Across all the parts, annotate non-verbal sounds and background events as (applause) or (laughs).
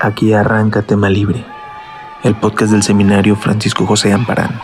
Aquí arranca Tema Libre, el podcast del seminario Francisco José Amparán.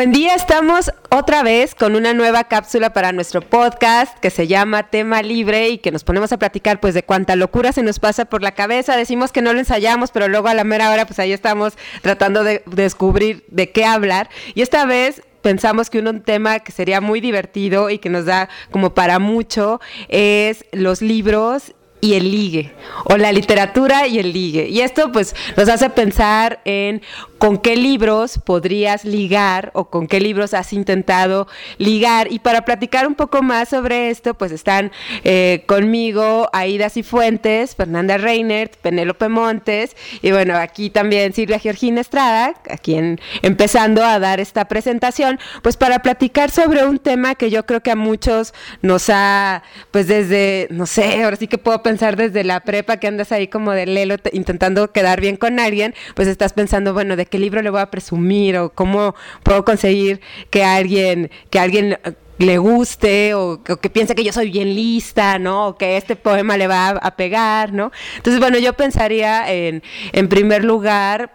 Buen día, estamos otra vez con una nueva cápsula para nuestro podcast que se llama Tema Libre y que nos ponemos a platicar pues de cuánta locura se nos pasa por la cabeza. Decimos que no lo ensayamos, pero luego a la mera hora pues ahí estamos tratando de descubrir de qué hablar. Y esta vez pensamos que un tema que sería muy divertido y que nos da como para mucho es los libros y el ligue, o la literatura y el ligue. Y esto pues nos hace pensar en con qué libros podrías ligar o con qué libros has intentado ligar. Y para platicar un poco más sobre esto, pues están eh, conmigo Aida Cifuentes, Fernanda Reinert, Penélope Montes y bueno, aquí también Silvia Georgina Estrada, a quien empezando a dar esta presentación, pues para platicar sobre un tema que yo creo que a muchos nos ha, pues desde, no sé, ahora sí que puedo pensar desde la prepa que andas ahí como de lelo intentando quedar bien con alguien, pues estás pensando, bueno, de qué libro le voy a presumir o cómo puedo conseguir que alguien, que alguien le guste o, que piense que yo soy bien lista, ¿no? O que este poema le va a, pegar, ¿no? Entonces, bueno, yo pensaría en, en primer lugar,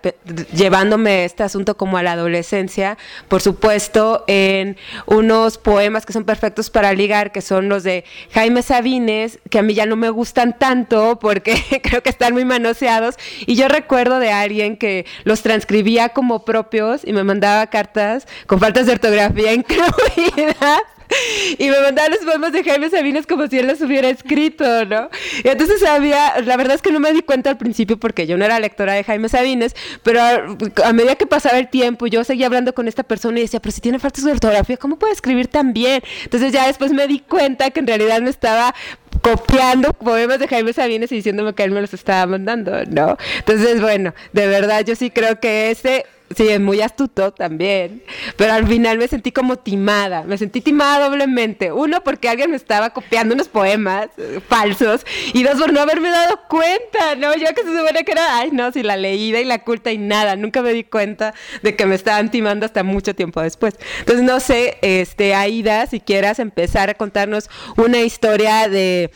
llevándome este asunto como a la adolescencia, por supuesto, en unos poemas que son perfectos para ligar, que son los de Jaime Sabines, que a mí ya no me gustan tanto porque (laughs) creo que están muy manoseados. Y yo recuerdo de alguien que los transcribía como propios y me mandaba cartas con faltas de ortografía (laughs) incluidas (laughs) y me mandaban los poemas de Jaime Sabines como si él los hubiera escrito, ¿no? Y entonces había, la verdad es que no me di cuenta al principio porque yo no era lectora de Jaime Sabines, pero a, medida que pasaba el tiempo, yo seguía hablando con esta persona y decía, pero si tiene faltas de ortografía, ¿cómo puede escribir tan bien? Entonces ya después me di cuenta que en realidad me estaba copiando poemas de Jaime Sabines y diciéndome que él me los estaba mandando, ¿no? Entonces, bueno, de verdad yo sí creo que ese Sí, es muy astuto también. Pero al final me sentí como timada. Me sentí timada doblemente. Uno, porque alguien me estaba copiando unos poemas eh, falsos. Y dos, por no haberme dado cuenta, ¿no? Yo que se supone que era, ay, no, si la leída y la culta y nada. Nunca me di cuenta de que me estaban timando hasta mucho tiempo después. Entonces, no sé, este, Aida, si quieras empezar a contarnos una historia de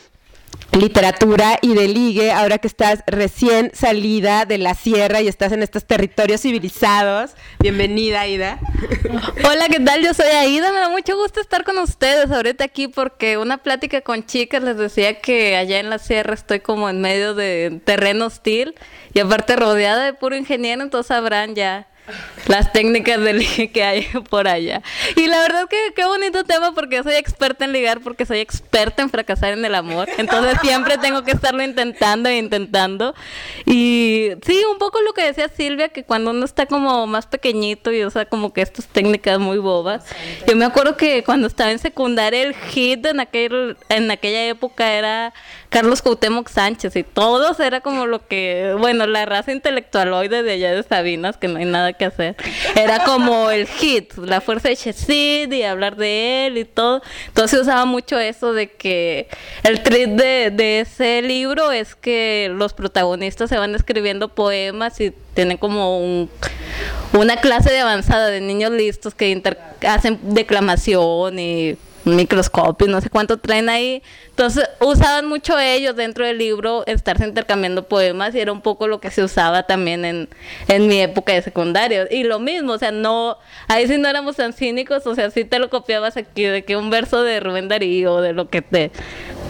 literatura y de ligue, ahora que estás recién salida de la sierra y estás en estos territorios civilizados. Bienvenida, Aida. (laughs) Hola, ¿qué tal? Yo soy Aida, me da mucho gusto estar con ustedes ahorita aquí porque una plática con chicas les decía que allá en la sierra estoy como en medio de terreno hostil y aparte rodeada de puro ingeniero, entonces sabrán ya las técnicas de ligue (laughs) que hay por allá. Y la verdad que qué bonito tema porque soy experta en ligar, porque soy experta en fracasar en el amor. Entonces (laughs) siempre tengo que estarlo intentando e intentando. Y sí, un poco lo que decía Silvia, que cuando uno está como más pequeñito y usa como que estas técnicas muy bobas. Yo me acuerdo que cuando estaba en secundaria el hit en, aquel, en aquella época era Carlos Cuauhtémoc Sánchez y todos era como lo que, bueno, la raza intelectual hoy de allá de Sabinas, que no hay nada que hacer. Era como el hit, la fuerza de Chesid y hablar de él y todo. Entonces usaba mucho eso de que el trip de, de ese libro es que los protagonistas se van escribiendo poemas y tienen como un, una clase de avanzada de niños listos que hacen declamación y microscopio, no sé cuánto traen ahí. Entonces usaban mucho ellos dentro del libro estarse intercambiando poemas y era un poco lo que se usaba también en, en mi época de secundario. Y lo mismo, o sea, no, ahí sí no éramos tan cínicos, o sea, sí te lo copiabas aquí de que un verso de Rubén Darío, de lo que te,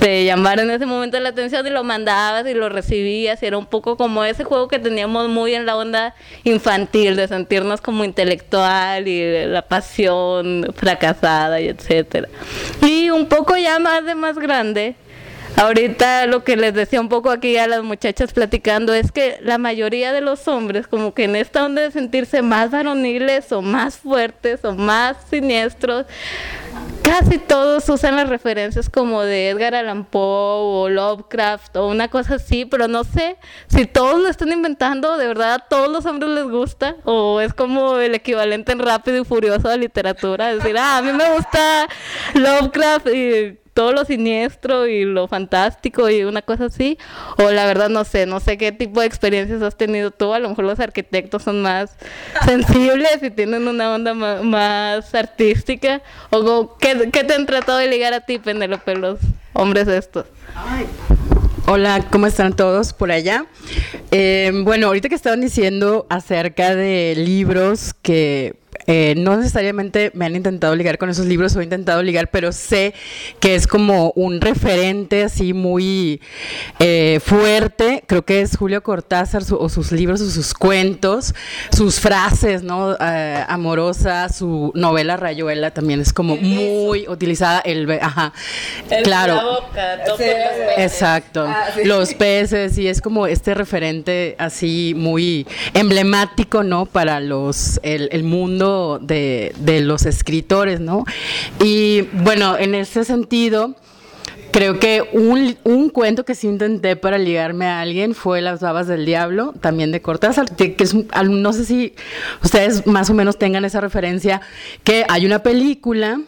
te llamara en ese momento la atención y lo mandabas y lo recibías y era un poco como ese juego que teníamos muy en la onda infantil, de sentirnos como intelectual y la pasión fracasada y etcétera. Y un poco ya más de más grande, ahorita lo que les decía un poco aquí a las muchachas platicando es que la mayoría de los hombres como que en esta onda de sentirse más varoniles o más fuertes o más siniestros, casi todos usan las referencias como de Edgar Allan Poe o Lovecraft o una cosa así, pero no sé si todos lo están inventando, de verdad a todos los hombres les gusta o es como el equivalente en rápido y furioso la literatura, decir, ah, a mí me gusta Lovecraft y todo lo siniestro y lo fantástico y una cosa así. O la verdad no sé, no sé qué tipo de experiencias has tenido tú. A lo mejor los arquitectos son más (laughs) sensibles y tienen una onda más, artística. O ¿qué, ¿qué, te han tratado de ligar a ti, Penélope, los hombres estos? Hola, ¿cómo están todos por allá? Eh, bueno, ahorita que estaban diciendo acerca de libros que eh, no necesariamente me han intentado ligar con esos libros o he intentado ligar, pero sé que es como un referente así muy eh, fuerte. Creo que es Julio Cortázar o sus libros o sus cuentos, sus frases, ¿no? Eh, amorosa, su novela Rayuela también es como muy utilizada. El, ajá, claro. exacto. Ah, los peces y es como este referente así muy emblemático, ¿no? Para los el, el mundo de, los escritores, ¿no? Y bueno, en ese sentido, creo que un, cuento que sí intenté para ligarme a alguien fue Las babas del diablo, también de Cortázar, que, es, no sé si ustedes más o menos tengan esa referencia, que hay una película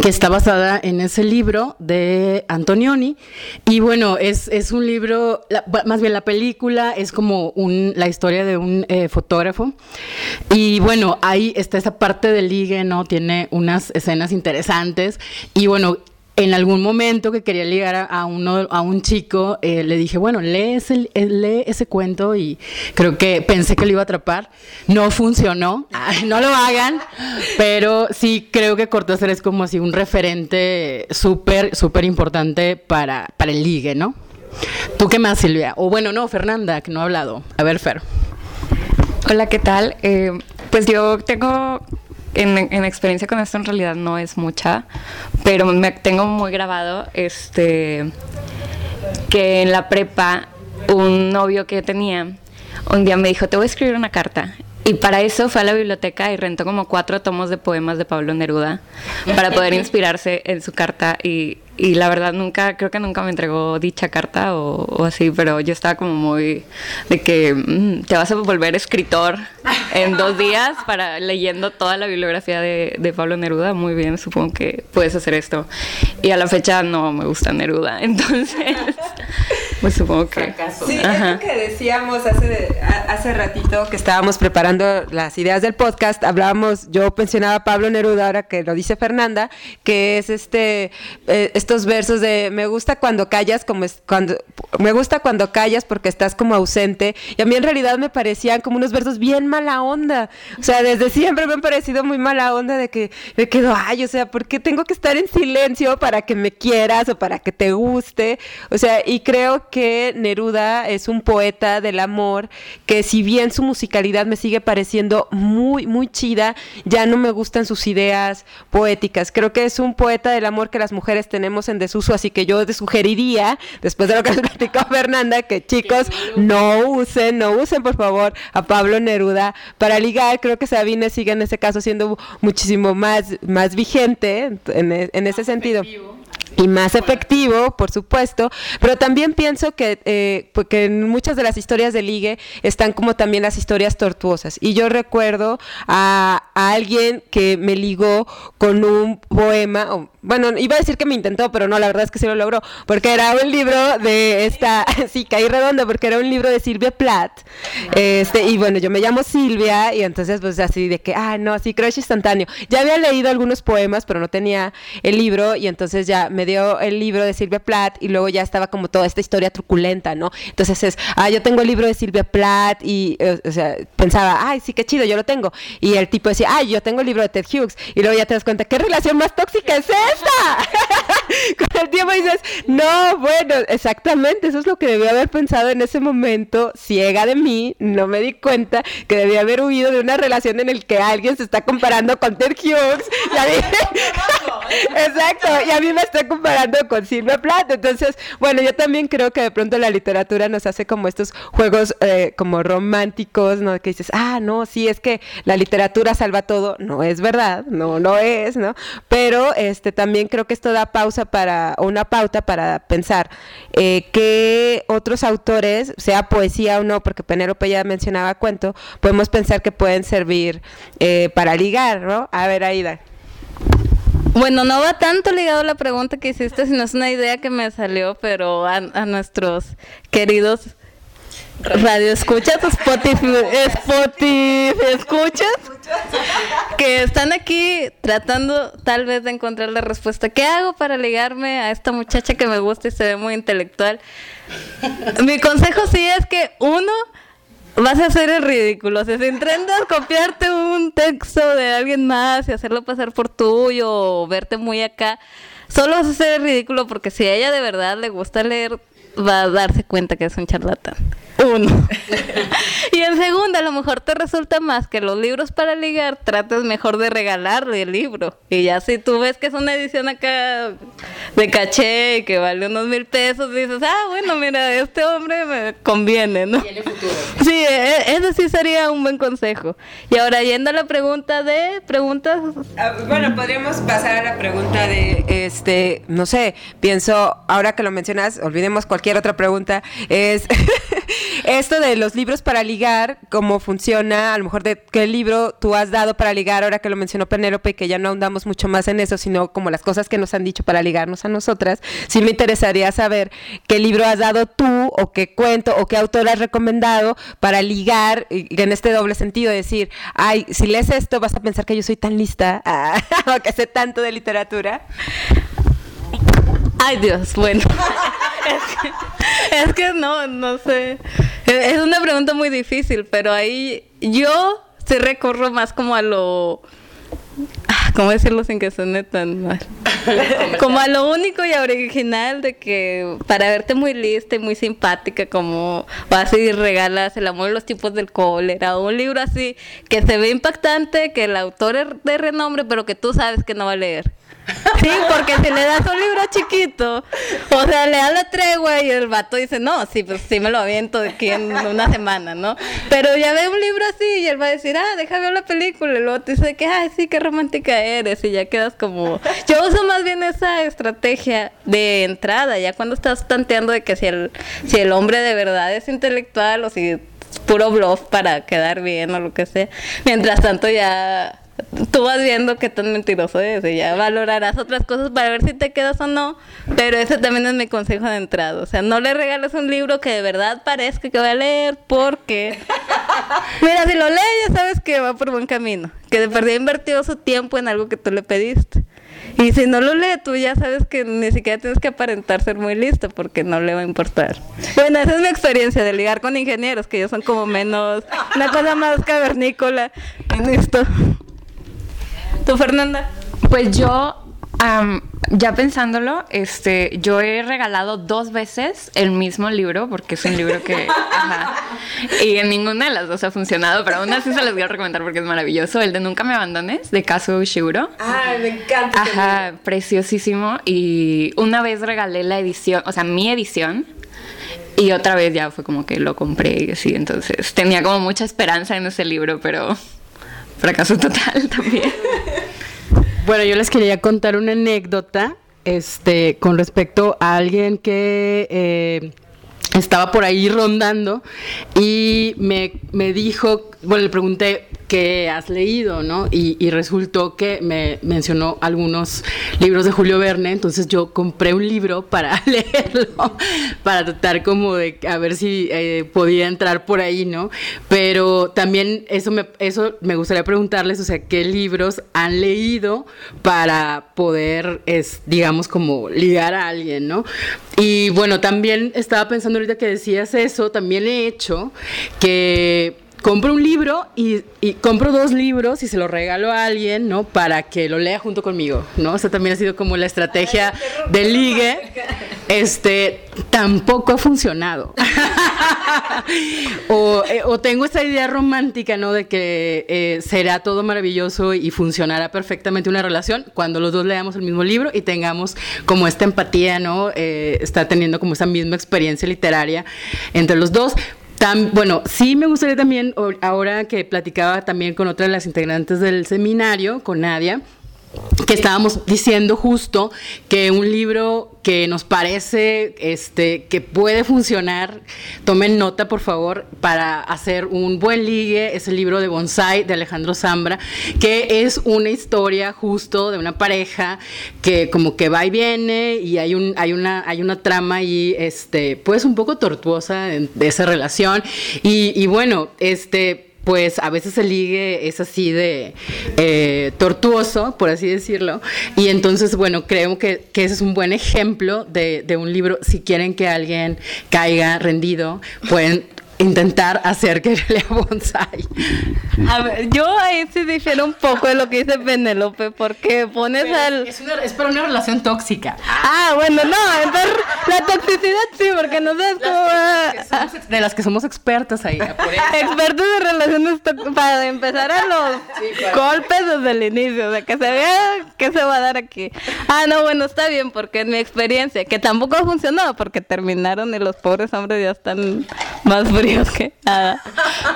que está basada en ese libro de Antonioni. Y bueno, es, es un libro, más bien la película es como un, la historia de un eh, fotógrafo. Y bueno, ahí está esa parte del ligue, ¿no? Tiene unas escenas interesantes. Y bueno, en algún momento que quería ligar a, uno, a un chico, eh, le dije, bueno, lee ese, eh, lee ese cuento y creo que pensé que lo iba a atrapar. No funcionó, no lo hagan, pero sí creo que Cortázar es como así un referente súper, súper importante para, para el ligue, ¿no? ¿Tú qué más, Silvia? O bueno, no, Fernanda, que no ha hablado. A ver, Fer. Hola, ¿qué tal? Eh, pues yo tengo en, experiencia con esto en realidad no es mucha, pero me tengo muy grabado este que en la prepa un novio que tenía un día me dijo, te voy a escribir una carta. Y para eso fue a la biblioteca y rentó como cuatro tomos de poemas de Pablo Neruda para poder (laughs) inspirarse en su carta y y la verdad nunca, creo que nunca me entregó dicha carta o, así, pero yo estaba como muy de que mm, te vas a volver escritor en dos días para leyendo toda la bibliografía de, de, Pablo Neruda, muy bien, supongo que puedes hacer esto. Y a la fecha no me gusta Neruda, (laughs) entonces pues supongo que... Sí, es lo que decíamos hace, hace ratito que estábamos preparando las ideas del podcast, hablábamos, yo mencionaba a Pablo Neruda, ahora que lo dice Fernanda, que es este... Eh, estos versos de me gusta cuando callas como es, cuando me gusta cuando callas porque estás como ausente y a mí en realidad me parecían como unos versos bien mala onda. O sea desde siempre me han parecido muy mala onda de que me quedo ay o sea ¿por qué tengo que estar en silencio para que me quieras o para que te guste o sea y creo que Neruda es un poeta del amor que si bien su musicalidad me sigue pareciendo muy muy chida ya no me gustan sus ideas poéticas. Creo que es un poeta del amor que las mujeres tenemos en desuso, así que yo te sugeriría, después de lo que nos (laughs) platicó Fernanda, que chicos no usen, no usen por favor a Pablo Neruda para ligar. Creo que Sabine sigue en ese caso siendo muchísimo más, más vigente en, en ese sentido y más efectivo, por supuesto, pero también pienso que, eh, pues en muchas de las historias de ligue están como también las historias tortuosas. Y yo recuerdo a, alguien que me ligó con un poema, o, bueno, iba a decir que me intentó, pero no, la verdad es que sí lo logró, porque era un libro de esta, (laughs) sí, caí redondo, porque era un libro de Silvia Plath, este, y bueno, yo me llamo Silvia, y entonces pues así de que, ah, no, así crush instantáneo. Ya había leído algunos poemas, pero no tenía el libro, y entonces ya me dio el libro de Silvia Plath, y luego ya estaba como toda esta historia truculenta, ¿no? Entonces es, ah, yo tengo el libro de Silvia Plath, y, eh, o sea, pensaba, ay, sí, qué chido, yo lo tengo. Y el tipo decía, ay, yo tengo el libro de Ted Hughes, y luego ya te das cuenta, ¿qué relación más tóxica es (laughs) Con el tiempo dices, no, bueno, exactamente, eso es lo que debía haber pensado en ese momento, ciega de mí, no me di cuenta que debía haber huido de una relación en el que alguien se está comparando con Ted Hughes. (laughs) Exacto, y a mí me está comparando con Silvia Plath. Entonces, bueno, yo también creo que de pronto la literatura nos hace como estos juegos eh, como románticos, ¿no? Que dices, ah, no, sí, es que la literatura salva todo. No es verdad, no, no es, ¿no? Pero este también creo que esto da pausa para, o una pauta para pensar eh, qué otros autores, sea poesía o no, porque Penélope ya mencionaba cuento, podemos pensar que pueden servir eh, para ligar, ¿no? A ver, Aida. Bueno, no va tanto ligado a la pregunta que hiciste, sino es una idea que me salió, pero a, nuestros queridos radio escuchas, Spotify, Spotify escuchas, que están aquí tratando tal vez de encontrar la respuesta. ¿Qué hago para ligarme a esta muchacha que me gusta y se ve muy intelectual? Mi consejo sí es que uno vas a hacer el ridículo. Si intentas copiarte un texto de alguien más y hacerlo pasar por tuyo o verte muy acá, solo vas a hacer el ridículo porque si a ella de verdad le gusta leer, va a darse cuenta que es un charlatán. Uno. (laughs) y en segunda, a lo mejor te resulta más que los libros para ligar, trates mejor de regalarle el libro. Y ya si tú ves que es una edición acá de caché y que vale unos mil pesos, dices, ah, bueno, mira, este hombre me conviene, ¿no? Tiene futuro. Sí, e- eso sí sería un buen consejo. Y ahora yendo a la pregunta de preguntas. Ah, bueno, podríamos pasar a la pregunta de, este, no sé, pienso, ahora que lo mencionas, olvidemos cualquier otra pregunta, es (laughs) esto de los libros para ligar, cómo funciona, a lo mejor de qué libro tú has dado para ligar, ahora que lo mencionó Penélope, que ya no ahondamos mucho más en eso, sino como las cosas que nos han dicho para ligarnos a nosotras, sí me interesaría saber qué libro has dado tú, o qué cuento, o qué autor has recomendado para ligar, en este doble sentido, decir, ay, si lees esto vas a pensar que yo soy tan lista, ah, (laughs) o que sé tanto de literatura. Ay Dios, bueno. (laughs) es, que, es que no, no sé. Es es una pregunta muy difícil, pero ahí yo sí recurro más como a lo... ah, ¿Cómo decirlo sin que suene tan mal? Como a lo único y original de que para verte muy lista y muy simpática, como vas y regalas El amor y los tipos del cólera, o un libro así que se ve impactante, que el autor es de renombre, pero que tú sabes que no va a leer. Sí, porque si le das un libro chiquito, o sea, le das la tregua y el vato dice, no, sí, pues sí me lo aviento aquí en una semana, ¿no? Pero ya ve un libro así y él va a decir, ah, déjame ver la película, y luego te dice que, ay, sí, qué romántica eres, y ya quedas como... Yo uso más bien esa estrategia de entrada, ya cuando estás tanteando de que si el, si el hombre de verdad es intelectual o si es puro bluff para quedar bien o lo que sea. Mientras tanto ya tú vas viendo qué tan mentiroso es y ya valorarás otras cosas para ver si te quedas o no, pero ese también es mi consejo de entrada, o sea, no le regales un libro que de verdad parezca que va a leer porque (laughs) mira, si lo lee ya sabes que va por buen camino, que de perdida invertido su tiempo en algo que tú le pediste. Y si no lo lee, tú ya sabes que ni siquiera tienes que aparentar ser muy listo porque no le va a importar. Bueno, esa es mi experiencia de ligar con ingenieros, que ellos son como menos, una cosa más cavernícola en esto. ¿Tú, Fernanda? Pues yo, am, ya pensándolo, este, yo he regalado dos veces el mismo libro, porque es un libro que. (laughs) ajá, y en ninguna de las dos ha funcionado, pero aún así se los voy a recomendar porque es maravilloso. El de Nunca me abandones, de Kazuo Ushiguro. Ay, me encanta. Ajá, preciosísimo. Y una vez regalé la edición, o sea, mi edición. Y otra vez ya fue como que lo compré y así. Entonces tenía como mucha esperanza en ese libro, pero fracaso total (laughs) también. Bueno, yo les quería contar una anécdota este, con respecto a alguien que eh, estaba por ahí rondando y me, me dijo, bueno, le pregunté qué has leído, ¿no? Y, y resultó que me mencionó algunos libros de Julio Verne, entonces yo compré un libro para (laughs) leerlo, para tratar como de a ver si eh, podía entrar por ahí, ¿no? Pero también eso me, eso me gustaría preguntarles, o sea, qué libros han leído para poder, es, digamos, como ligar a alguien, ¿no? Y bueno, también estaba pensando ahorita que decías eso, también he hecho que compro un libro y, y compro dos libros y se los regalo a alguien, ¿no? Para que lo lea junto conmigo, ¿no? O sea, también ha sido como la estrategia del ligue. Este, tampoco ha funcionado. (laughs) o, eh, o tengo esa idea romántica, ¿no? De que eh, será todo maravilloso y funcionará perfectamente una relación cuando los dos leamos el mismo libro y tengamos como esta empatía, ¿no? Eh, está teniendo como esa misma experiencia literaria entre los dos. Bueno, sí me gustaría también, ahora que platicaba también con otra de las integrantes del seminario, con Nadia, que estábamos diciendo justo que un libro que nos parece este que puede funcionar, tomen nota por favor para hacer un buen ligue, es el libro de Bonsai de Alejandro Zambra, que es una historia justo de una pareja que como que va y viene y hay un hay una hay una trama ahí este pues un poco tortuosa de esa relación. Y, y bueno, este pues a veces el ligue es así de eh, tortuoso, por así decirlo. Y entonces, bueno, creo que, que ese es un buen ejemplo de, de, un libro. Si quieren que alguien caiga rendido, pueden intentar hacer que (laughs) lea bonsai. A ver, yo ahí sí difiero un poco de lo que dice Penelope, porque pones Pero al... Es, una, es para una relación tóxica. Ah, bueno, no, entonces la toxicidad sí, porque no sabes cómo va... Somos- de las que somos expertas ahí. por eso. Expertos de relaciones tóxicas para empezar a los golpes desde el inicio, o sea, que se vea qué se va a dar aquí. Ah, no, bueno, está bien, porque en mi experiencia, que tampoco ha funcionado, porque terminaron y los pobres hombres ya están más fríos que nada.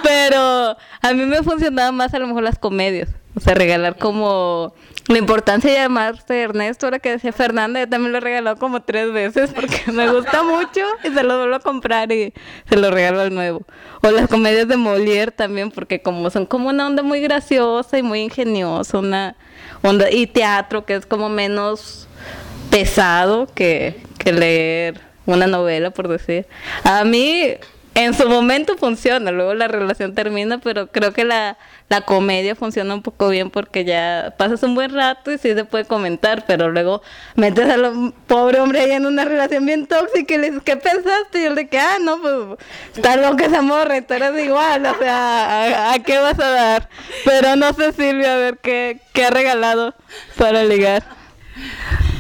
Pero a mí me funcionaba más a lo mejor las comedias, o sea, regalar como la importancia de llamarse Ernesto, ahora que decía Fernanda, yo también lo he regalado como tres veces porque me gusta mucho y se lo vuelvo a comprar y se lo regalo al nuevo. O las comedias de Molière también, porque como son como una onda muy graciosa y muy ingeniosa, una onda, y teatro que es como menos pesado que, que leer una novela, por decir. A mí, en su momento funciona, luego la relación termina, pero creo que la, la comedia funciona un poco bien porque ya pasas un buen rato y sí se puede comentar, pero luego metes al pobre hombre ahí en una relación bien tóxica y le dices, ¿qué pensaste? Y él de que, ah, no, pues está loca esa morra, tú eres igual, o sea, ¿a, a qué vas a dar? Pero no sé, Silvia, a ver qué, qué ha regalado para ligar.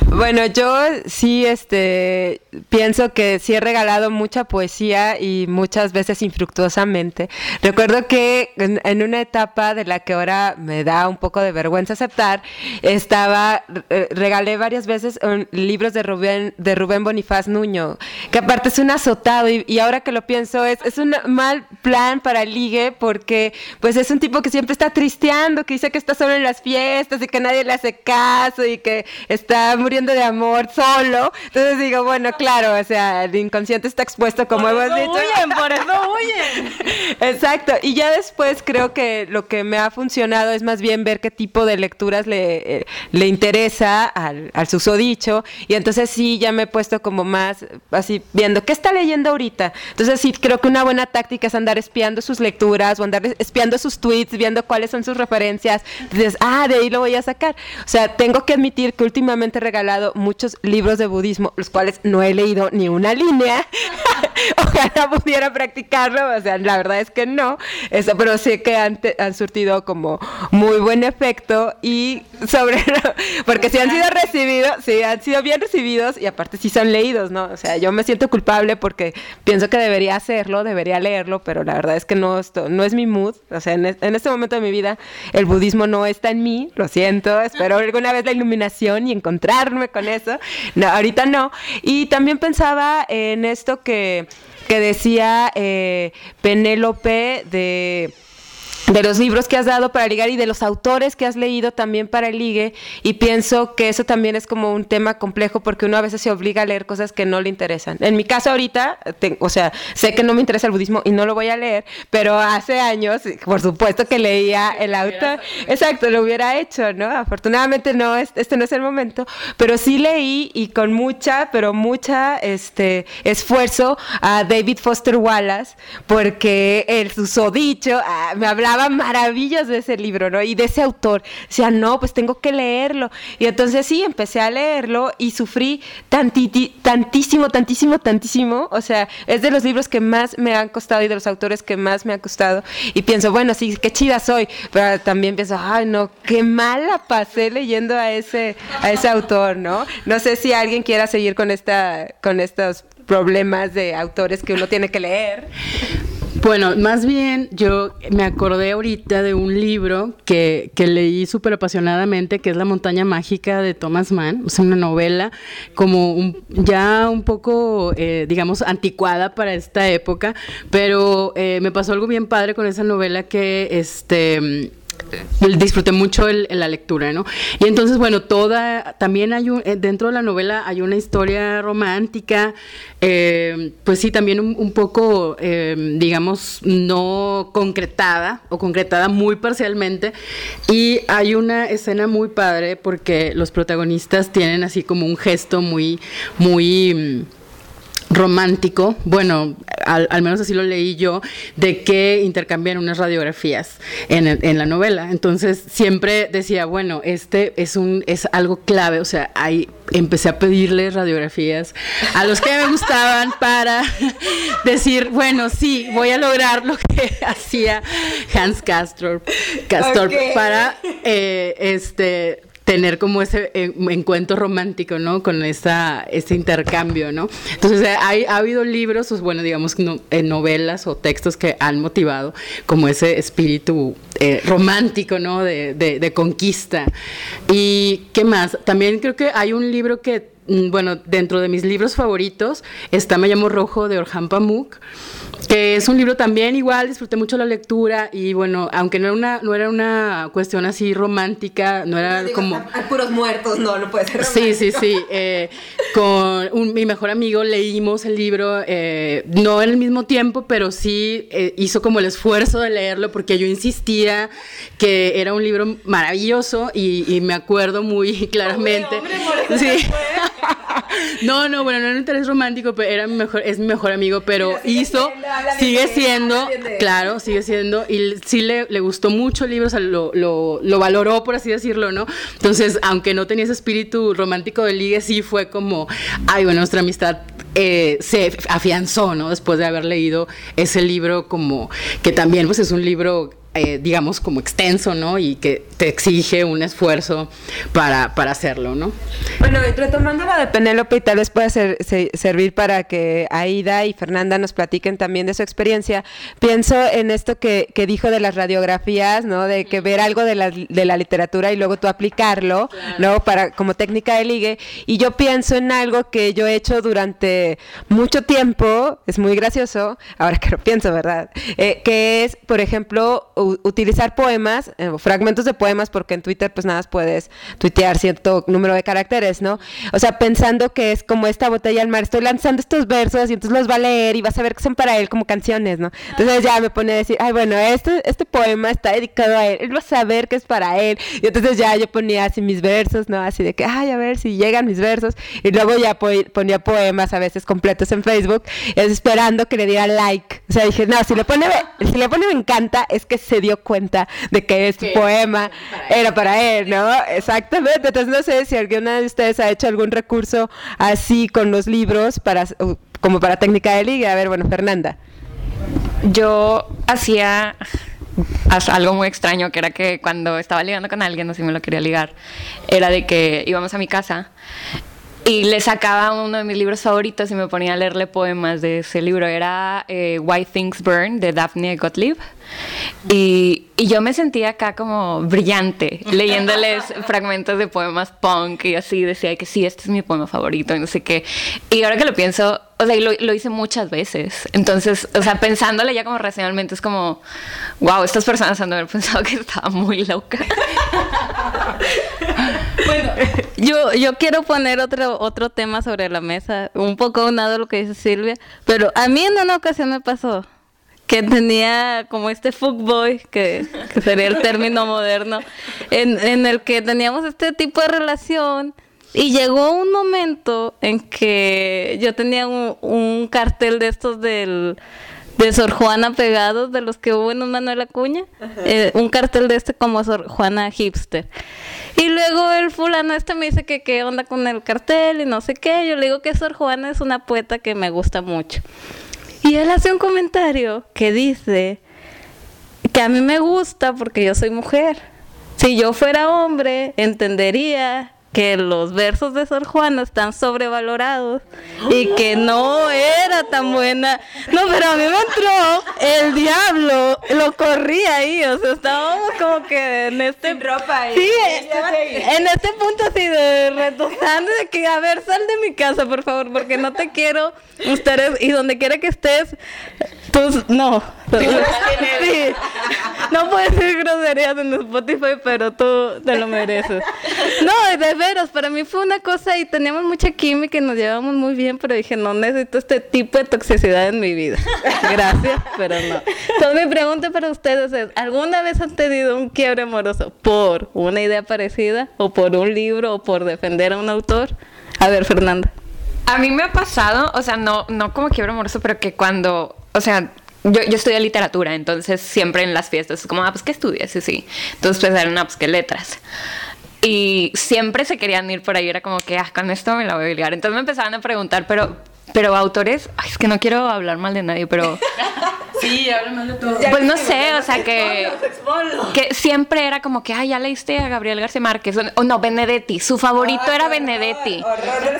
Bueno, yo sí, este, pienso que sí he regalado mucha poesía y muchas veces infructuosamente. Recuerdo que en, en una etapa de la que ahora me da un poco de vergüenza aceptar, estaba, eh, regalé varias veces um, libros de Rubén, de Rubén Bonifaz Nuño, que aparte es un azotado y, y ahora que lo pienso es, es un mal plan para ligue porque pues es un tipo que siempre está tristeando, que dice que está solo en las fiestas y que nadie le hace caso y que está muriendo de amor solo. Entonces digo, bueno, claro, o sea, el inconsciente está expuesto como hemos dicho. huyen, por eso (laughs) huyen. Exacto. Y ya después creo que lo que me ha funcionado es más bien ver qué tipo de lecturas le, eh, le interesa al, al susodicho. Y entonces sí, ya me he puesto como más así viendo qué está leyendo ahorita. Entonces sí, creo que una buena táctica es andar espiando sus lecturas o andar espiando sus tweets, viendo cuáles son sus referencias. Entonces, ah, de ahí lo voy a sacar. O sea, tengo que admitir que últimamente he regalado muchos libros de budismo, los cuales no he leído ni una línea. (laughs) Ojalá pudiera practicarlo, o sea, la verdad es que no, eso, pero sé que han, te- han surtido como muy buen efecto y sobre, (laughs) porque si han sido recibidos, sí, han sido bien recibidos y aparte sí son leídos, ¿no? O sea, yo me siento culpable porque pienso que debería hacerlo, debería leerlo, pero la verdad es que no, esto, no es mi mood, o sea, en, en este momento de mi vida el budismo no está en mí, lo siento, espero alguna vez la iluminación y encontrarme con eso, ahorita no, y también pensaba en esto que, que decía eh, Penélope de de los libros que has dado para ligar y de los autores que has leído también para el ligue y pienso que eso también es como un tema complejo porque uno a veces se obliga a leer cosas que no le interesan. En mi caso ahorita, te- o sea, sé que no me interesa el budismo y no lo voy a leer, pero hace años, por supuesto que leía el autor. Exacto, lo hubiera hecho, ¿no? Afortunadamente no, es- este no es el momento, pero sí leí y con mucha, pero mucha este esfuerzo a David Foster Wallace porque el susodicho ah, me hablaba maravillas de ese libro, ¿no? Y de ese autor. Decía, no, pues tengo que leerlo. Y entonces sí, empecé a leerlo y sufrí tantiti- tantísimo, tantísimo, tantísimo. O sea, es de los libros que más me han costado y de los autores que más me ha costado. Y pienso, bueno, sí, qué chida soy. Pero también pienso, ay, no, qué mala pasé leyendo a ese, a ese autor, ¿no? No sé si alguien quiera seguir con esta, con estos problemas de autores que uno tiene que leer. Bueno, más bien yo me acordé ahorita de un libro que, que leí súper apasionadamente, que es La montaña mágica de Thomas Mann. Es una novela como un- ya un poco, eh, digamos, anticuada para esta época, pero eh, me pasó algo bien padre con esa novela que este disfruté mucho la lectura, ¿no? Y entonces, bueno, toda, también hay un, eh, dentro de la novela hay una historia romántica, eh, pues sí, también un, poco, eh, digamos, no concretada o concretada muy parcialmente. Y hay una escena muy padre porque los protagonistas tienen así como un gesto muy, muy romántico, bueno, al, menos así lo leí yo, de que intercambian unas radiografías en, en, la novela. Entonces siempre decía, bueno, este es un es algo clave, o sea, ahí empecé a pedirle radiografías a los que me gustaban (laughs) para (laughs) decir, bueno, sí, voy a lograr lo que (laughs) hacía Hans Castor, Castor para eh, este tener como ese eh, encuentro romántico, ¿no? Con esa, ese intercambio, ¿no? Entonces, eh, hay, ha habido libros, o bueno, digamos, no, eh, novelas o textos que han motivado como ese espíritu romántico, ¿no? De, de, conquista. ¿Y qué más? También creo que hay un libro que, bueno, dentro de mis libros favoritos está Me llamo Rojo de Orhan Pamuk que es un libro también igual, disfruté mucho la lectura y bueno, aunque no era una, no era una cuestión así romántica, no era como... Hay puros muertos, no, no puede ser. Sí, sí, sí. Eh, con mi mejor amigo leímos el libro, eh, no en el mismo tiempo, pero sí eh, hizo como el esfuerzo de leerlo porque yo insistía que era un libro maravilloso y, me acuerdo muy (laughs) claramente. sí. No, no, bueno, no era un interés romántico, pero era mi mejor, es mi mejor amigo, pero hizo sigue siendo, claro, sigue siendo, y sí le, le gustó mucho el libro, o sea, lo, lo, lo, valoró, por así decirlo, ¿no? Entonces, aunque no tenía ese espíritu romántico de ligue, sí fue como, ay, bueno, nuestra amistad eh, se afianzó, ¿no? Después de haber leído ese libro como, que también, pues es un libro eh, digamos, como extenso, ¿no? Y que te exige un esfuerzo para, para hacerlo, ¿no? Bueno, retomando la de Penélope, y tal vez pueda ser, servir para que Aida y Fernanda nos platiquen también de su experiencia. Pienso en esto que, que dijo de las radiografías, ¿no? De que ver algo de la, de la literatura y luego tú aplicarlo, ¿no? Para, como técnica de ligue. Y yo pienso en algo que yo he hecho durante mucho tiempo, es muy gracioso, ahora que lo pienso, ¿verdad? Eh, que es, por ejemplo, utilizar poemas, eh, fragmentos de poemas, porque en Twitter pues nada puedes tuitear cierto número de caracteres, ¿no? O sea, pensando que es como esta botella al mar, estoy lanzando estos versos y entonces los va a leer y vas a ver que son para él como canciones, ¿no? Entonces ya me pone a decir, ay, bueno, este, este poema está dedicado a él, él va a saber que es para él. Y entonces ya yo ponía así mis versos, ¿no? Así de que, ay, a ver si llegan mis versos. Y luego ya ponía poemas a veces completos en Facebook, esperando que le diera like. O sea, dije, no, si le pone, si le pone me encanta, es que se dio cuenta de que este poema era para él, ¿no? Exactamente. Entonces no sé si alguna de ustedes ha hecho algún recurso así con los libros para como para técnica de liga. A ver, bueno, Fernanda. Yo hacía algo muy extraño, que era que cuando estaba ligando con alguien, no sé si me lo quería ligar, era de que íbamos a mi casa y le sacaba uno de mis libros favoritos y me ponía a leerle poemas de ese libro. Era eh, Why Things Burn de Daphne Gottlieb. Y, y, yo me sentía acá como brillante, (laughs) leyéndoles fragmentos de poemas punk y así, decía que sí, este es mi poema favorito y no sé qué. Y ahora que lo pienso, o sea, lo, lo hice muchas veces. Entonces, o sea, pensándole ya como racionalmente, es como, wow, estas personas han de haber (laughs) pensado que estaba muy loca. (laughs) bueno, yo, yo quiero poner otro, otro tema sobre la mesa, un poco unado a lo que dice Silvia, pero a mí en una ocasión me pasó que tenía como este fuckboy, que, que sería el término moderno, en, en el que teníamos este tipo de relación. Y llegó un momento en que yo tenía un, cartel de estos del de Sor Juana pegados, de los que hubo en un Manuel Acuña, eh, un cartel de este como Sor Juana hipster. Y luego el fulano este me dice que qué onda con el cartel y no sé qué. Yo le digo que Sor Juana es una poeta que me gusta mucho. Y él hace un comentario que dice que a mí me gusta porque yo soy mujer. Si yo fuera hombre, entendería que los versos de Sor Juana están sobrevalorados y que no era tan buena. No, pero a mí me entró el diablo, lo corrí ahí, o sea, estábamos como que en este ropa Sí, en este punto así de retosando de que, a ver, sal de mi casa, por favor, porque no te quiero. Ustedes, y donde quiera que estés, tú, no. Sí. No puedes decir groserías en Spotify, pero tú te lo mereces. No, de veras, para mí fue una cosa y teníamos mucha química y nos llevamos muy bien, pero dije, no necesito este tipo de toxicidad en mi vida. (laughs) Gracias, pero no. Entonces mi pregunta para ustedes es, ¿alguna vez han tenido un quiebre amoroso por una idea parecida o por un libro o por defender a un autor? A ver, Fernanda. A mí me ha pasado, o sea, no, no como quiebro amoroso, pero que cuando, o sea, yo, yo estudié literatura, entonces siempre en las fiestas es como, ah, pues ¿qué estudias? Sí, sí. Entonces pues eran, ah, pues ¿qué letras? Y siempre se querían ir por ahí, era como que, ah, con esto me la voy a ligar. Entonces me empezaban a preguntar, pero, pero autores, ay, es que no quiero hablar mal de nadie, pero Sí, háblame de todo. pues no sé, o sea que, que siempre era como que, ay, ya leíste a Gabriel García Márquez, o no, Benedetti, su favorito era Benedetti.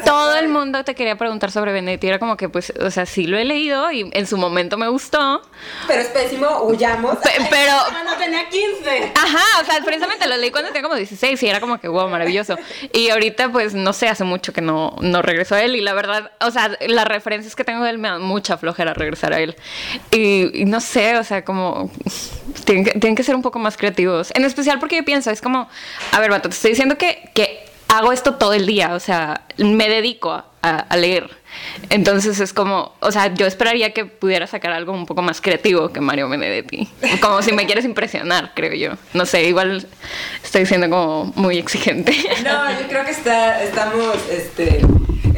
Todo el mundo te quería preguntar sobre Benedetti, era como que, pues, o sea, sí lo he leído y en su momento me gustó, Pero es pésimo, huyamos. pe- pero... no tenía 15. Ajá, o sea, precisamente lo leí cuando tenía como 16 y era como que, wow, maravilloso. Y ahorita, pues, no sé, hace mucho que no, no regreso a él y la verdad, o sea, las referencias que tengo de él me dan mucha flojera regresar a él. Y, y no sé, o sea, como, tienen que, tienen que ser un poco más creativos. En especial porque yo pienso, es como, a ver, vato, te estoy diciendo que, que hago esto todo el día, o sea, me dedico a, a- a leer. Entonces es como, o sea, yo esperaría que pudiera sacar algo un poco más creativo que Mario Benedetti. Como si me quieres impresionar, creo yo. No sé, igual estoy siendo como muy exigente. No, yo creo que está, estamos, este,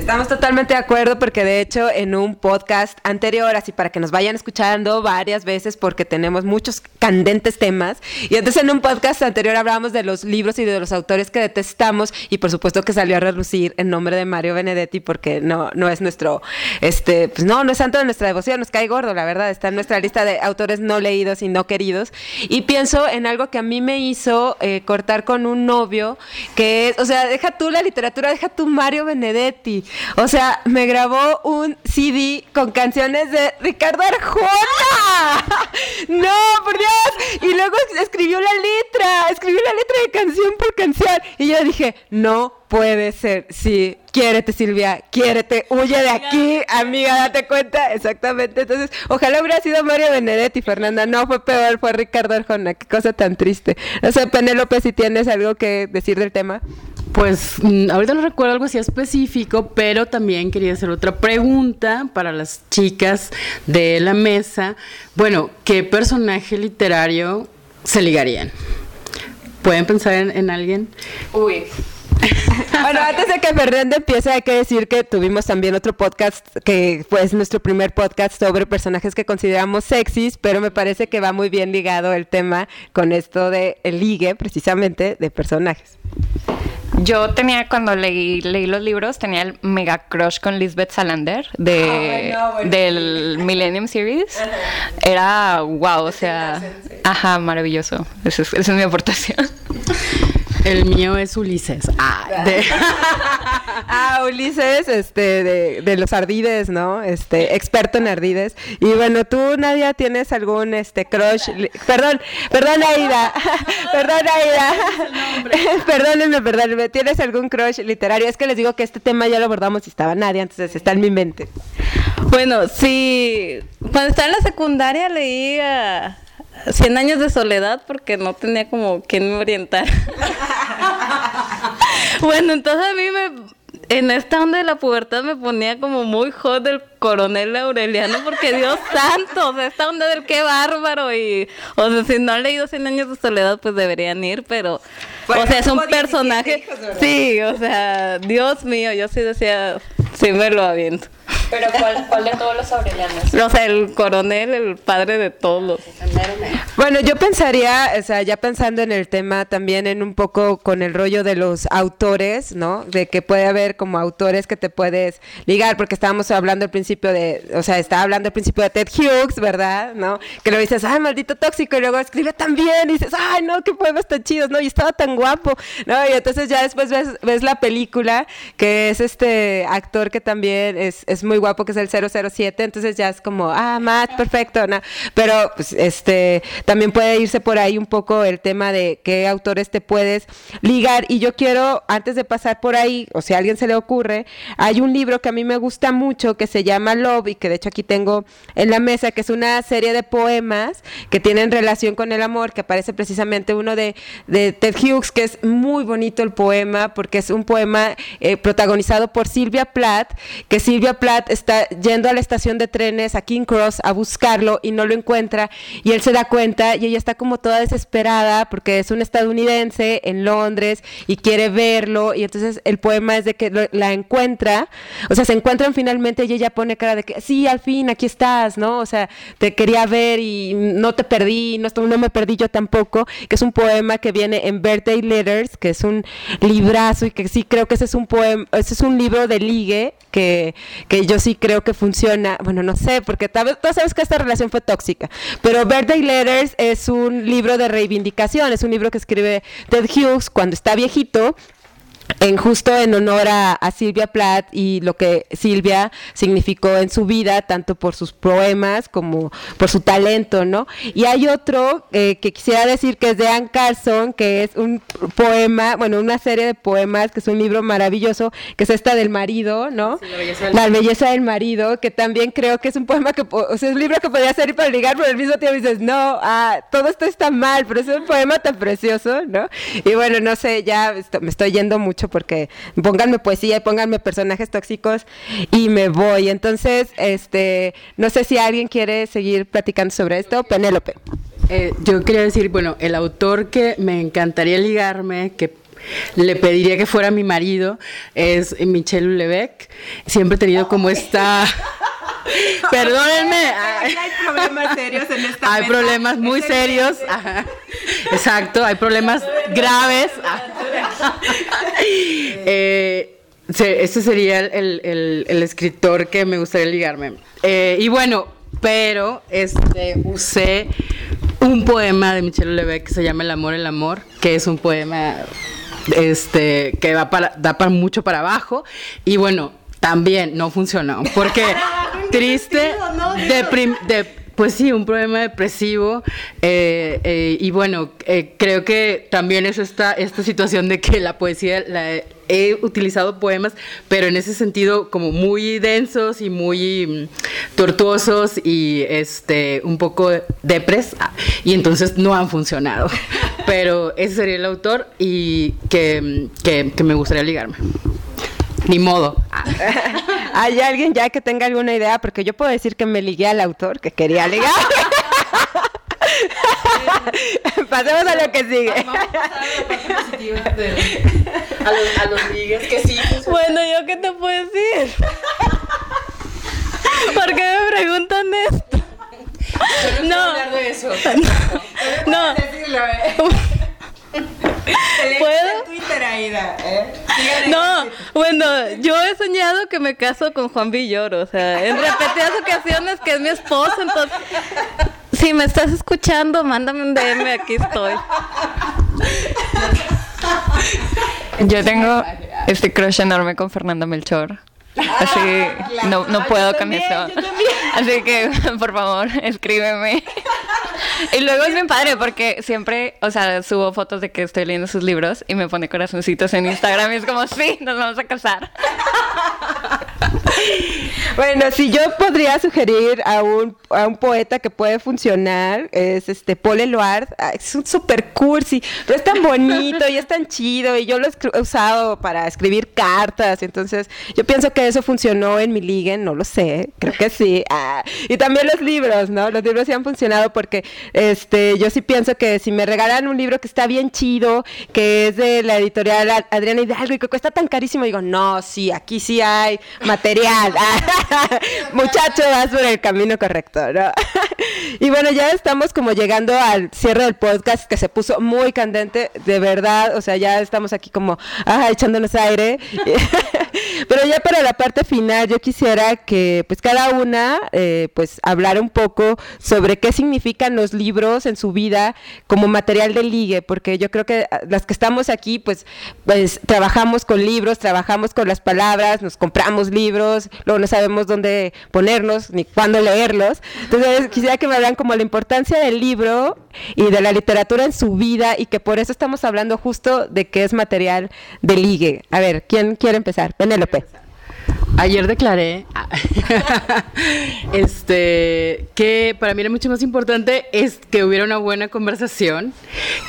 estamos totalmente de acuerdo porque de hecho en un podcast anterior, así para que nos vayan escuchando varias veces porque tenemos muchos candentes temas, y entonces en un podcast anterior hablábamos de los libros y de los autores que detestamos y por supuesto que salió a relucir el nombre de Mario Benedetti porque no, no es nuestro, este, pues no, no es santo de nuestra devoción, nos cae gordo, la verdad, está en nuestra lista de autores no leídos y no queridos, y pienso en algo que a mí me hizo eh, cortar con un novio, que es, o sea, deja tú la literatura, deja tú Mario Benedetti. O sea, me grabó un CD con canciones de Ricardo Arjona. (laughs) No, por Dios. Y luego escribió la letra, escribió la letra de canción por canción. Y yo dije, no puede ser. Sí, quiérete, Silvia, quiérete, huye de aquí, amiga, date cuenta. Exactamente. Entonces, ojalá hubiera sido Mario Benedetti, Fernanda. No, fue peor, fue Ricardo Arjona. Qué cosa tan triste. No sé, Penélope, si tienes algo que decir del tema. Pues mm, ahorita no recuerdo algo así específico, pero también quería hacer otra pregunta para las chicas de la mesa. Bueno, ¿qué personaje literario se ligarían? ¿Pueden pensar en, en alguien? Uy. (laughs) Bueno, antes de que Fernanda empiece, hay que decir que tuvimos también otro podcast que fue nuestro primer podcast sobre personajes que consideramos sexys, pero me parece que va muy bien ligado el tema con esto de el ligue, precisamente, de personajes. Yo tenía, cuando leí, leí los libros, tenía el mega crush con Lisbeth Salander de, Ah, bueno. del Millennium Series. Era wow, o sea, ajá, maravilloso. Esa es, esa es mi aportación. (laughs) El mío es Ulises. Ah, de- (laughs) Ah, Ulises, este, de, de los ardides, ¿no? Este, experto en ardides. Y bueno, tú, Nadia, ¿tienes algún, este, crush? Perdón, perdón, Aida. perdón, Aida. Perdónenme, perdónenme. ¿Tienes algún crush literario? Es que les digo que este tema ya lo abordamos y estaba Nadia, entonces está en mi mente. Bueno, sí. Cuando estaba en la secundaria leí a 100 años de soledad porque no tenía como quien me orientar. (laughs) bueno, entonces a mí me... En esta onda de la pubertad me ponía como muy hot del coronel Aureliano porque Dios (laughs) santo, o sea, esta onda del qué bárbaro y, o sea, si no han leído 100 años de soledad pues deberían ir, pero, Bueno, o sea, es un tuvo 17 personaje, sí, o sea, Dios mío, yo sí decía, sí me lo aviento. Pero ¿cuál, cuál de todos los aurelianos? O sea, el coronel, el padre de todos. Bueno, yo pensaría, o sea, ya pensando en el tema también en un poco con el rollo de los autores, ¿no? De que puede haber como autores que te puedes ligar, porque estábamos hablando al principio de, o sea, estaba hablando al principio de Ted Hughes, ¿verdad? ¿No? Que lo dices, ay, maldito tóxico, y luego escribe tan bien, y dices, ay, no, qué poemas tan chidos, ¿no? Y estaba tan guapo, ¿no? Y entonces ya después ves, ves la película, que es este actor que también es, es muy muy guapo que es el 007, entonces ya es como, ah, Matt, perfecto, pero pues este también puede irse por ahí un poco el tema de qué autores te puedes ligar. Y yo quiero antes de pasar por ahí, o si a alguien se le ocurre, hay un libro que a mí me gusta mucho que se llama Love y que de hecho aquí tengo en la mesa, que es una serie de poemas que tienen relación con el amor, que aparece precisamente uno de, de Ted Hughes, que es muy bonito el poema porque es un poema eh, protagonizado por Silvia Plath, que Silvia Plath está yendo a la estación de trenes a King Cross a buscarlo y no lo encuentra. Y él se da cuenta y ella está como toda desesperada porque es un estadounidense en Londres y quiere verlo. Y entonces el poema es de que la encuentra, o sea, se encuentran finalmente y ella pone cara de que sí, al fin, aquí estás, ¿no? O sea, te quería ver y no te perdí, no, no me perdí yo tampoco, que es un poema que viene en Birthday Letters, que es un librazo y que sí creo que ese es un poema, ese es un libro de ligue que, que yo sí creo que funciona, bueno, no sé, porque tú sabes que esta relación fue tóxica, pero Birthday Letters es un libro de reivindicación, es un libro que escribe Ted Hughes cuando está viejito en justo en honor a, Silvia Plath y lo que Silvia significó en su vida, tanto por sus poemas como por su talento, ¿no? Y hay otro eh, que quisiera decir que es de Anne Carson, que es un poema, bueno, una serie de poemas, que es un libro maravilloso, que es esta del marido, ¿no? la, belleza del... marido, que también creo que es un poema que, o sea, es un libro que podría ser para ligar, pero al mismo tiempo dices, no, ah, todo esto está mal, pero es un poema tan precioso, ¿no? Y bueno, no sé, ya me estoy yendo mucho porque pónganme poesía y pónganme personajes tóxicos y me voy. Entonces, este, no sé si alguien quiere seguir platicando sobre esto. Penélope. Eh, yo quería decir, bueno, el autor que me encantaría ligarme, que le pediría que fuera mi marido, es Michel Houellebecq. Siempre he tenido como esta... (laughs) Perdónenme. hay problemas serios en esta Hay problemas muy serios. Exacto, hay problemas graves. (laughs) eh, este sería el, escritor que me gustaría ligarme. Eh, y bueno, pero este usé un poema de Michel Houellebecq que se llama El amor, el amor, que es un poema este que va para, da para mucho para abajo. Y bueno, también no funcionó. Porque triste, de, pues sí, un problema depresivo. Eh, eh, y bueno, eh, creo que también es esta, esta situación de que la poesía, la, he utilizado poemas, pero en ese sentido como muy densos y muy mm, tortuosos y este un poco depres. Y entonces no han funcionado. (laughs) Pero ese sería el autor y que, que, que me gustaría ligarme. Ni modo. (laughs) ¿Hay alguien ya que tenga alguna idea? Porque yo puedo decir que me ligué al autor que quería ligar. (laughs) Pasemos a lo que sigue. a, los, a los ligues que sí. Bueno, ¿yo qué te puedo decir? ¿Por qué me preguntan esto? no. no. hablar de eso. (laughs) No. ¿Puedo? Twitter, Aida, ¿eh? No, bueno, yo he soñado que me caso con Juan Villoro, o sea, en repetidas ocasiones que es mi esposo, entonces, si me estás escuchando, mándame un DM, aquí estoy. Yo tengo este crush enorme con Fernanda Melchor. Así no, no puedo con eso. Así que, por favor, escríbeme. Y luego es bien padre porque siempre, o sea, subo fotos de que estoy leyendo sus libros y me pone corazoncitos en Instagram y es como, sí, nos vamos a casar. (laughs) (laughs) Bueno, si yo podría sugerir a un, a un poeta que puede funcionar, es este Paul Eluard. Es un super cursi, pero es tan bonito y es tan chido y yo lo he usado para escribir cartas. Entonces, yo pienso que eso funcionó en mi liga, no lo sé, creo que sí. (laughs) Ah, y también los libros, ¿no? Los libros sí han funcionado porque este, yo sí pienso que si me regalan un libro que está bien chido, que es de la editorial Adriana Hidalgo y que cuesta tan carísimo, digo, no, sí, aquí sí hay material. (laughs) Muchacho, vas por el camino correcto, ¿no? (laughs) y bueno, ya estamos como llegando al cierre del podcast que se puso muy candente, de verdad, o sea, ya estamos aquí como ah, echándonos aire. (laughs) Pero ya para la parte final, yo quisiera que pues cada una eh, pues hablara un poco sobre qué significan los libros en su vida como material de ligue, porque yo creo que ah, las que estamos aquí pues, pues trabajamos con libros, trabajamos con las palabras, nos compramos libros, luego no sabemos sabemos dónde ponernos ni cuándo leerlos. Entonces quisiera que me hablan como la importancia del libro y de la literatura en su vida y que por eso estamos hablando justo de que es material de ligue. A ver, ¿quién quiere empezar? Penélope. Ayer declaré (laughs) este, que para mí era mucho más importante es que hubiera una buena conversación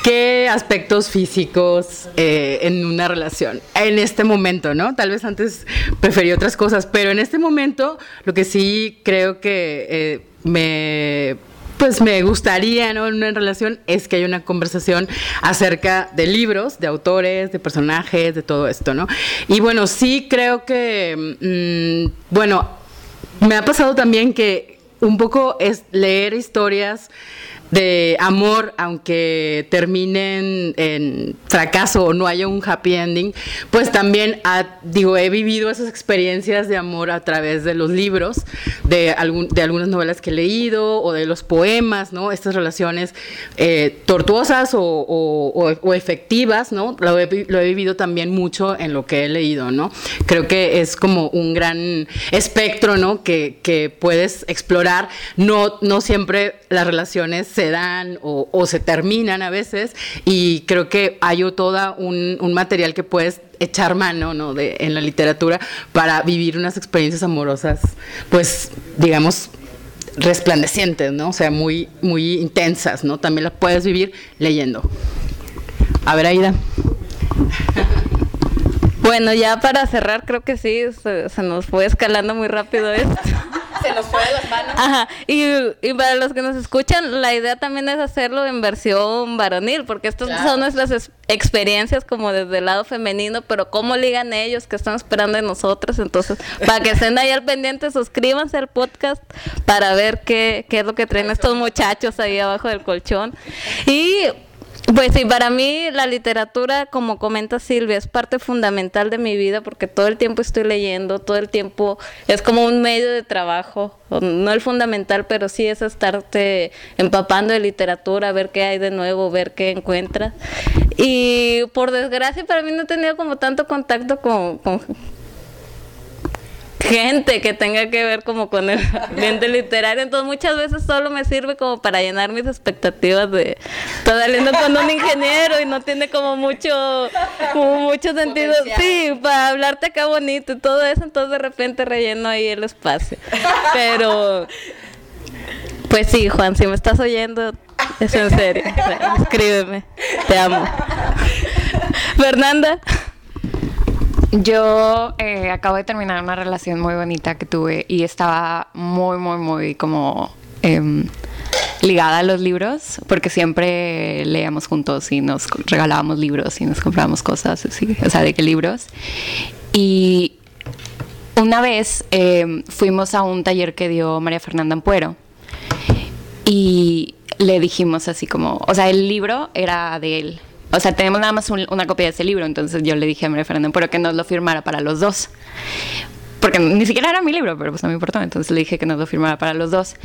que aspectos físicos eh, en una relación. En este momento, ¿no? Tal vez antes preferí otras cosas, pero en este momento lo que sí creo que eh, me pues me gustaría, ¿no? En una relación es que haya una conversación acerca de libros, de autores, de personajes, de todo esto, ¿no? Y bueno, sí creo que, mm, bueno, me ha pasado también que un poco es leer historias de amor, aunque terminen en fracaso o no haya un happy ending, pues también digo, he vivido esas experiencias de amor a través de los libros, de, algún, de algunas novelas que he leído o de los poemas, ¿no? Estas relaciones eh, tortuosas o, efectivas, ¿no? Lo he, lo he vivido también mucho en lo que he leído, ¿no? Creo que es como un gran espectro, ¿no? Que, que puedes explorar, no, no siempre las relaciones se dan o, se terminan a veces y creo que hay todo un, material que puedes echar mano ¿no? de, en la literatura para vivir unas experiencias amorosas, pues digamos, resplandecientes, ¿no? O sea, muy, muy intensas, ¿no? También las puedes vivir leyendo. A ver, Aida. Bueno, ya para cerrar, creo que sí, se, nos fue escalando muy rápido esto. (laughs) se nos fue de las manos. Ajá, y, y, para los que nos escuchan, la idea también es hacerlo en versión varonil, porque estas son nuestras experiencias como desde el lado femenino, pero cómo ligan ellos, que están esperando de nosotros. Entonces, para que estén ahí al pendiente, suscríbanse al podcast para ver qué, qué es lo que traen estos muchachos ahí abajo del colchón. Y pues sí, para mí la literatura, como comenta Silvia, es parte fundamental de mi vida porque todo el tiempo estoy leyendo, todo el tiempo es como un medio de trabajo, no el fundamental, pero sí es estarte empapando de literatura, ver qué hay de nuevo, ver qué encuentras. Y por desgracia para mí no he tenido como tanto contacto con, con gente que tenga que ver como con el (laughs) ambiente literario. Entonces muchas veces solo me sirve como para llenar mis expectativas de estar saliendo con un (laughs) ingeniero y no tiene como mucho, mucho sentido. Sí, para hablarte acá bonito y todo eso, entonces de repente relleno ahí el espacio. Pero pues sí, Juan, si me estás oyendo, es en serio. (laughs) Escríbeme. Te amo. Fernanda. Yo eh, acabo de terminar una relación muy bonita que tuve y estaba muy, muy, muy como em, ligada a los libros, porque siempre leíamos juntos y nos regalábamos libros y nos comprábamos cosas así, o sea, de qué libros. Y una vez em, fuimos a un taller que dio María Fernanda Ampuero y le dijimos así como, o sea, el libro era de él o sea, tenemos nada más una copia de ese libro, entonces yo le dije a mi referéndum, pero que nos lo firmara para los dos. Porque ni siquiera era mi libro, pero pues no me importó, entonces le dije que nos lo firmara para los dos.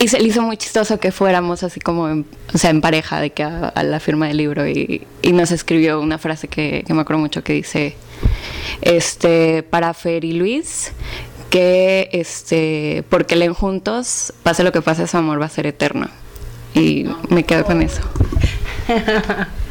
Y se le hizo muy chistoso que fuéramos así como, en, o sea, en pareja, de que a, la firma del libro, y, nos escribió una frase que, que me acuerdo mucho que dice, este, para Fer y Luis, que este, porque leen juntos, pase lo que pase, su amor va a ser eterno. Y me quedo con eso. (laughs)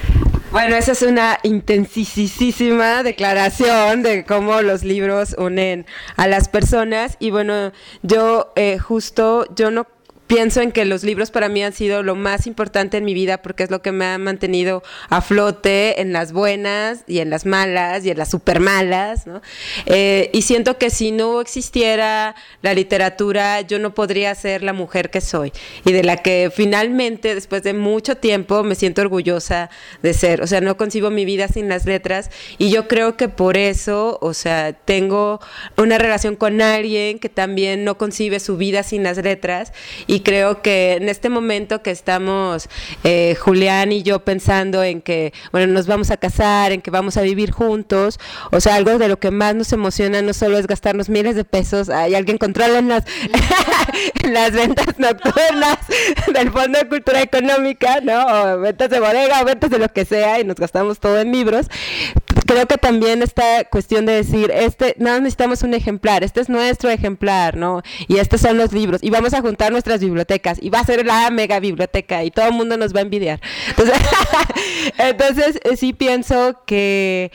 Bueno, esa es una intensísima declaración de cómo los libros unen a las personas. Y bueno, yo eh, justo, yo no pienso en que los libros para mí han sido lo más importante en mi vida porque es lo que me ha mantenido a flote en las buenas y en las malas y en las super malas, ¿no? Eh, y siento que si no existiera la literatura, yo no podría ser la mujer que soy y de la que finalmente, después de mucho tiempo, me siento orgullosa de ser. O sea, no concibo mi vida sin las letras y yo creo que por eso, o sea, tengo una relación con alguien que también no concibe su vida sin las letras y y creo que en este momento que estamos eh, Julián y yo pensando en que, bueno, nos vamos a casar, en que vamos a vivir juntos, o sea, algo de lo que más nos emociona no solo es gastarnos miles de pesos, hay alguien controla en las, (laughs) las ventas nocturnas del Fondo de Cultura Económica, ¿no? O ventas de bodega o ventas de lo que sea y nos gastamos todo en libros creo que también esta cuestión de decir, este, no necesitamos un ejemplar, este es nuestro ejemplar, ¿no? Y estos son los libros, y vamos a juntar nuestras bibliotecas, y va a ser la mega biblioteca, y todo el mundo nos va a envidiar. Entonces, (laughs) eh, sí pienso que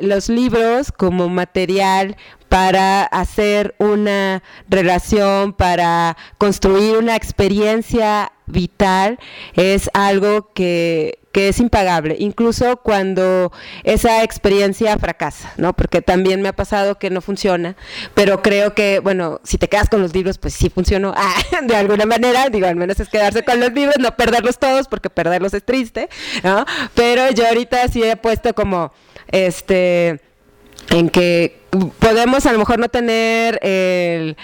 los libros como material para hacer una relación, para construir una experiencia vital, es algo que, que es impagable, incluso cuando esa experiencia fracasa, ¿no? Porque también me ha pasado que no funciona, pero creo que, bueno, si te quedas con los libros, pues sí funcionó (laughs) ah, de alguna manera, digo, al menos es quedarse con los libros, no perderlos todos, porque perderlos es triste, ¿no? Pero yo ahorita sí he puesto como, este, en que podemos a lo mejor no tener el,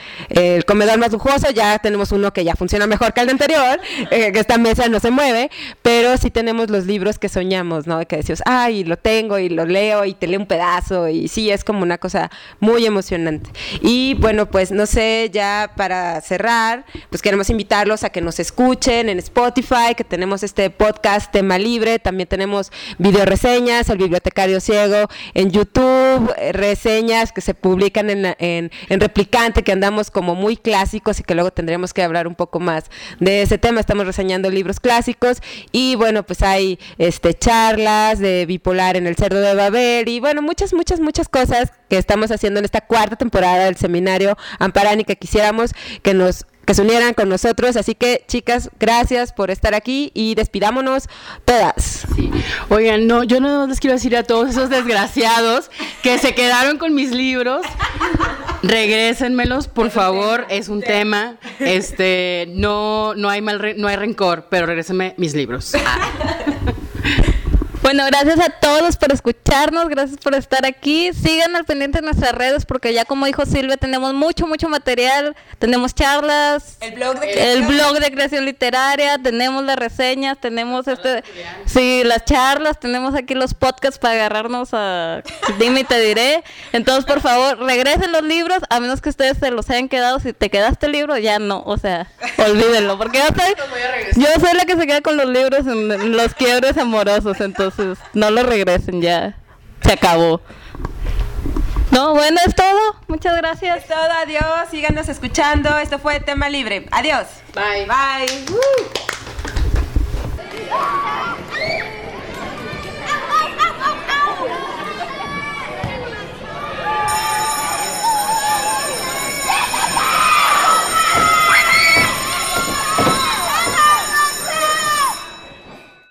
comedor más lujoso, ya tenemos uno que ya funciona mejor que el anterior, (laughs) eh, que esta mesa no se mueve, pero sí tenemos los libros que soñamos, ¿no? Que decimos, ay, lo tengo y lo leo y te leo un pedazo y sí, es como una cosa muy emocionante. Y bueno, pues no sé, ya para cerrar, pues queremos invitarlos a que nos escuchen en Spotify, que tenemos este podcast tema libre, también tenemos video reseñas, el bibliotecario ciego, en YouTube, eh, que se publican en, en, Replicante, que andamos como muy clásicos y que luego tendremos que hablar un poco más de ese tema. Estamos reseñando libros clásicos y bueno, pues hay este charlas de bipolar en el Cerdo de Babel y bueno, muchas, muchas, muchas cosas que estamos haciendo en esta cuarta temporada del seminario Amparani que quisiéramos que nos que se unieran con nosotros. Así que, chicas, gracias por estar aquí y despidámonos todas. Oigan, no, yo no les quiero decir a todos esos desgraciados que se quedaron con mis libros. Regrésenmelos, por favor, es un tema. Este, no, no hay mal, no hay rencor, pero regrésenme mis libros. (laughs) Bueno, gracias a todos por escucharnos, gracias por estar aquí. Sigan al pendiente de nuestras redes porque ya como dijo Silvia, tenemos mucho, mucho material. Tenemos charlas, el blog de creación, el blog de creación literaria, tenemos las reseñas, tenemos este, sí, las charlas, tenemos aquí los podcasts para agarrarnos a dime y te diré. Entonces, por favor, regresen los libros, a menos que ustedes se los hayan quedado. Si te quedaste el libro, ya no, o sea, (laughs) olvídenlo, porque yo soy, yo soy la que se queda con los libros en los quiebres amorosos, entonces no lo regresen ya. Se acabó. No, bueno, es todo. Muchas gracias. Es todo, adiós. Síganos escuchando. Esto fue Tema Libre. Adiós. Bye. Bye.